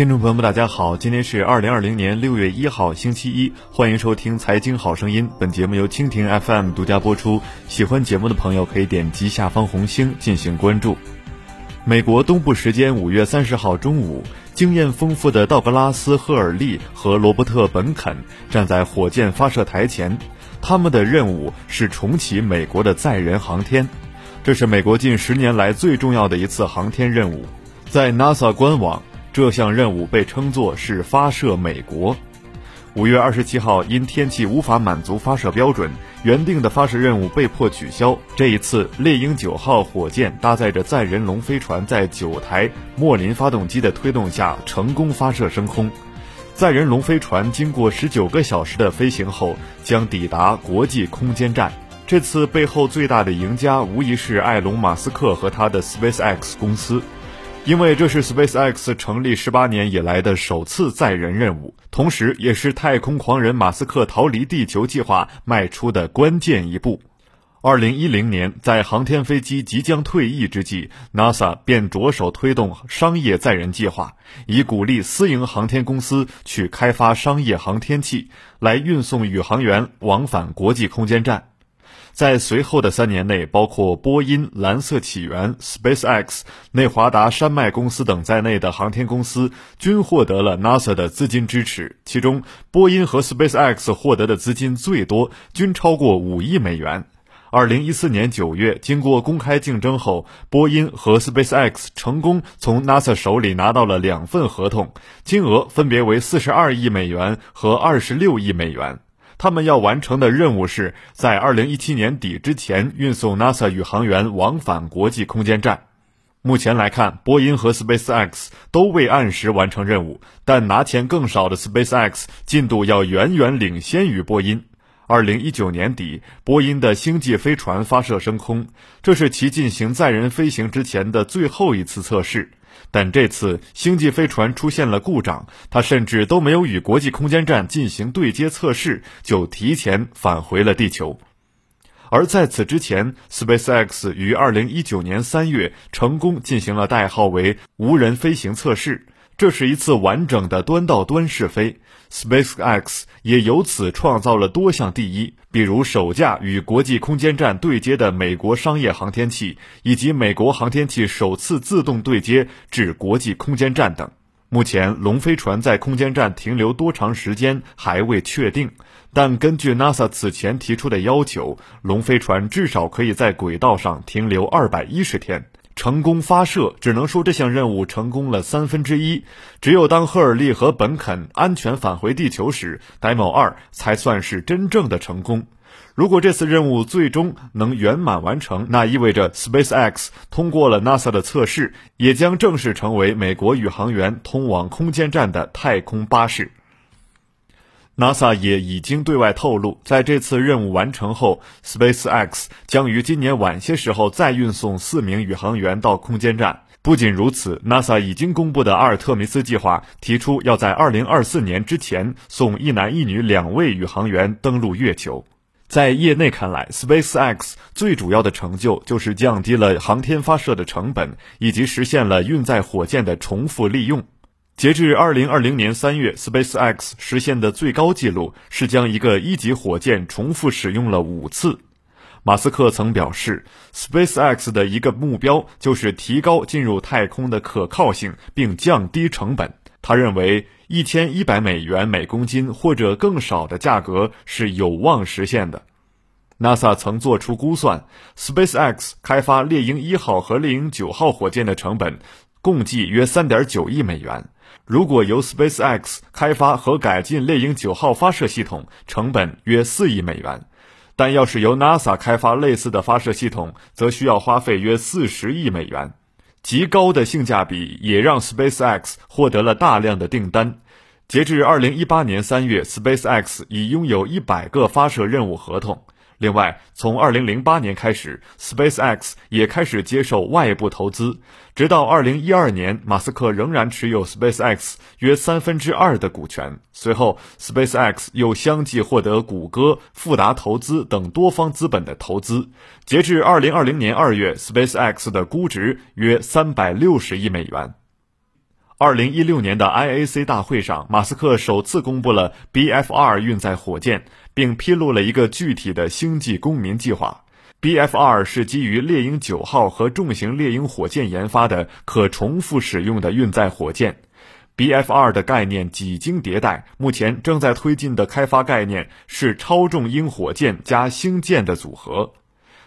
听众朋友们，大家好，今天是二零二零年六月一号，星期一，欢迎收听《财经好声音》。本节目由蜻蜓 FM 独家播出。喜欢节目的朋友可以点击下方红星进行关注。美国东部时间五月三十号中午，经验丰富的道格拉斯·赫尔利和罗伯特·本肯站在火箭发射台前，他们的任务是重启美国的载人航天。这是美国近十年来最重要的一次航天任务。在 NASA 官网，这项任务被称作是发射美国。五月二十七号，因天气无法满足发射标准。原定的发射任务被迫取消。这一次，猎鹰九号火箭搭载着载人龙飞船，在九台莫林发动机的推动下成功发射升空。载人龙飞船经过十九个小时的飞行后，将抵达国际空间站。这次背后最大的赢家无疑是埃隆·马斯克和他的 SpaceX 公司。因为这是 SpaceX 成立十八年以来的首次载人任务，同时也是太空狂人马斯克逃离地球计划迈出的关键一步。二零一零年，在航天飞机即将退役之际，NASA 便着手推动商业载人计划，以鼓励私营航天公司去开发商业航天器，来运送宇航员往返国际空间站。在随后的三年内，包括波音、蓝色起源、SpaceX、内华达山脉公司等在内的航天公司均获得了 NASA 的资金支持。其中，波音和 SpaceX 获得的资金最多，均超过五亿美元。二零一四年九月，经过公开竞争后，波音和 SpaceX 成功从 NASA 手里拿到了两份合同，金额分别为四十二亿美元和二十六亿美元。他们要完成的任务是在二零一七年底之前运送 NASA 宇航员往返国际空间站。目前来看，波音和 SpaceX 都未按时完成任务，但拿钱更少的 SpaceX 进度要远远领先于波音。二零一九年底，波音的星际飞船发射升空，这是其进行载人飞行之前的最后一次测试。但这次星际飞船出现了故障，它甚至都没有与国际空间站进行对接测试，就提前返回了地球。而在此之前，SpaceX 于2019年3月成功进行了代号为“无人飞行”测试。这是一次完整的端到端试飞，SpaceX 也由此创造了多项第一，比如首架与国际空间站对接的美国商业航天器，以及美国航天器首次自动对接至国际空间站等。目前，龙飞船在空间站停留多长时间还未确定，但根据 NASA 此前提出的要求，龙飞船至少可以在轨道上停留二百一十天。成功发射，只能说这项任务成功了三分之一。只有当赫尔利和本肯安全返回地球时，Demo 二才算是真正的成功。如果这次任务最终能圆满完成，那意味着 SpaceX 通过了 NASA 的测试，也将正式成为美国宇航员通往空间站的太空巴士。NASA 也已经对外透露，在这次任务完成后，SpaceX 将于今年晚些时候再运送四名宇航员到空间站。不仅如此，NASA 已经公布的阿尔特弥斯计划提出要在2024年之前送一男一女两位宇航员登陆月球。在业内看来，SpaceX 最主要的成就就是降低了航天发射的成本，以及实现了运载火箭的重复利用。截至二零二零年三月，SpaceX 实现的最高纪录是将一个一级火箭重复使用了五次。马斯克曾表示，SpaceX 的一个目标就是提高进入太空的可靠性，并降低成本。他认为一千一百美元每公斤或者更少的价格是有望实现的。NASA 曾做出估算，SpaceX 开发猎鹰一号和猎鹰九号火箭的成本共计约三点九亿美元。如果由 SpaceX 开发和改进猎鹰九号发射系统，成本约四亿美元；但要是由 NASA 开发类似的发射系统，则需要花费约四十亿美元。极高的性价比也让 SpaceX 获得了大量的订单。截至二零一八年三月，SpaceX 已拥有一百个发射任务合同。另外，从2008年开始，SpaceX 也开始接受外部投资，直到2012年，马斯克仍然持有 SpaceX 约三分之二的股权。随后，SpaceX 又相继获得谷歌、富达投资等多方资本的投资。截至2020年2月，SpaceX 的估值约360亿美元。二零一六年的 IAC 大会上，马斯克首次公布了 BFR 运载火箭，并披露了一个具体的星际公民计划。BFR 是基于猎鹰九号和重型猎鹰火箭研发的可重复使用的运载火箭。BFR 的概念几经迭代，目前正在推进的开发概念是超重鹰火箭加星舰的组合。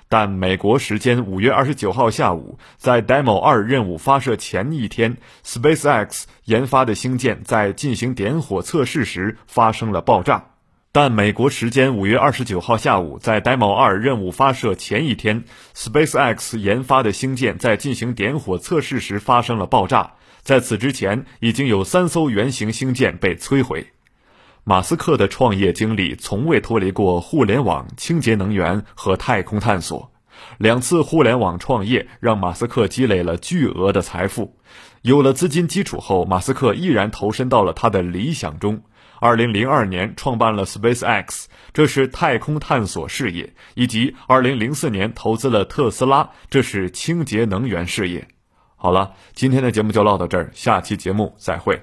但美国时间五月二十九号下午，在 Demo 二任务发射前一天，SpaceX 研发的星舰在进行点火测试时发生了爆炸。但美国时间五月二十九号下午，在 Demo 二任务发射前一天，SpaceX 研发的星舰在进行点火测试时发生了爆炸。在此之前，已经有三艘原型星舰被摧毁。马斯克的创业经历从未脱离过互联网、清洁能源和太空探索。两次互联网创业让马斯克积累了巨额的财富。有了资金基础后，马斯克毅然投身到了他的理想中。二零零二年创办了 SpaceX，这是太空探索事业；以及二零零四年投资了特斯拉，这是清洁能源事业。好了，今天的节目就唠到这儿，下期节目再会。